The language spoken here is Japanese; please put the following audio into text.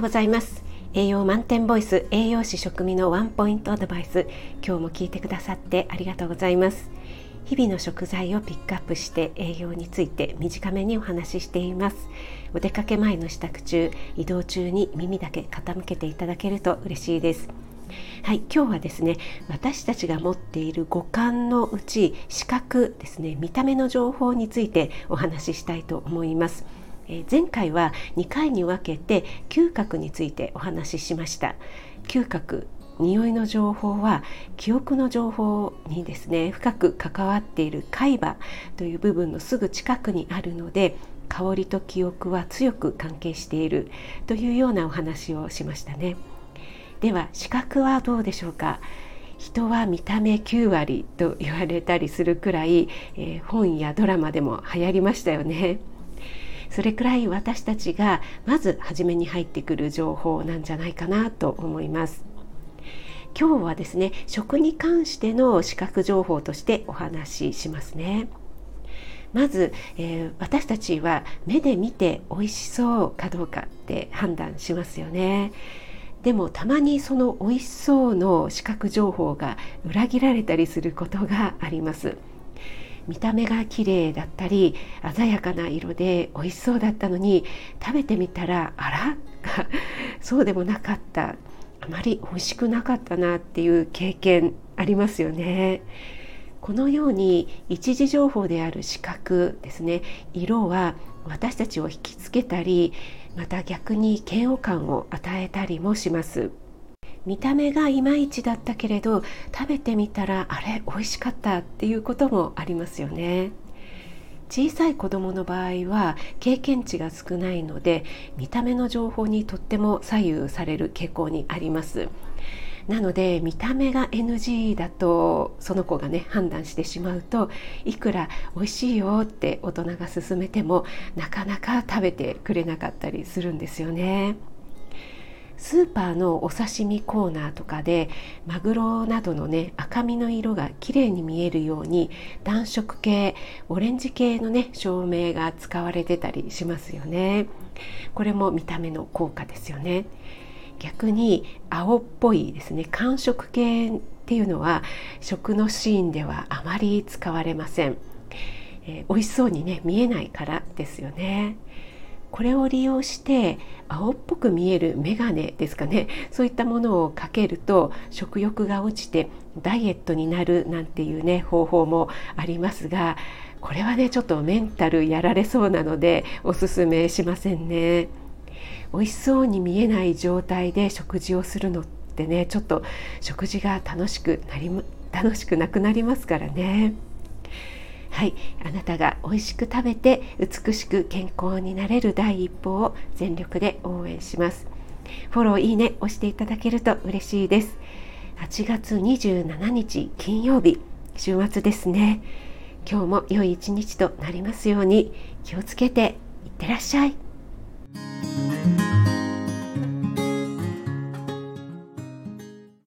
ようございます。栄養満点ボイス栄養士食味のワンポイントアドバイス。今日も聞いてくださってありがとうございます。日々の食材をピックアップして栄養について短めにお話ししています。お出かけ前の支度中移動中に耳だけ傾けていただけると嬉しいです。はい、今日はですね私たちが持っている五感のうち視覚ですね見た目の情報についてお話ししたいと思います。え前回は2回に分けて嗅覚についてお話ししました。嗅覚匂いの情報は記憶の情報にですね深く関わっている海馬という部分のすぐ近くにあるので香りと記憶は強く関係しているというようなお話をしましたね。では視覚はどうでしょうか？人は見た目9割と言われたりするくらい、えー、本やドラマでも流行りましたよね。それくらい私たちがまず初めに入ってくる情報なんじゃないかなと思います。今日はですね食に関しての視覚情報としてお話ししますね。まず、えー、私たちは目で見て美味しそうかどうかって判断しますよね。でもたまにその美味しそうの視覚情報が裏切られたりすることがあります。見た目が綺麗だったり鮮やかな色で美味しそうだったのに食べてみたらあら？そうでもなかった。あまり美味しくなかったなっていう経験ありますよね。このように一時情報である視覚ですね。色は私たちを引きつけたりまた逆に嫌悪感を与えたりもします。見た目がいまいちだったけれど食べてみたらあれ美味しかったっていうこともありますよね小さい子どもの場合は経験値が少ないので見た目の情報にとっても左右される傾向にありますなので見た目が NG だとその子がね判断してしまうといくら美味しいよって大人が勧めてもなかなか食べてくれなかったりするんですよね。スーパーのお刺身コーナーとかでマグロなどのね赤身の色が綺麗に見えるように暖色系オレンジ系のね照明が使われてたりしますよね。これも見た目の効果ですよね。逆に青っぽいですね。寒色系っていうのは食のシーンではあまり使われません、えー、美味しそうにね見えないからですよね。これを利用して青っぽく見えるメガネですかねそういったものをかけると食欲が落ちてダイエットになるなんていうね方法もありますがこれはねちょっとメンタルやられそうなのでおすすめしませんね美味しそうに見えない状態で食事をするのってねちょっと食事が楽しくなり楽しくなくなりますからね。はい。あなたが美味しく食べて美しく健康になれる第一歩を全力で応援します。フォローいいね押していただけると嬉しいです。8月27日金曜日週末ですね。今日も良い一日となりますように気をつけていってらっしゃい。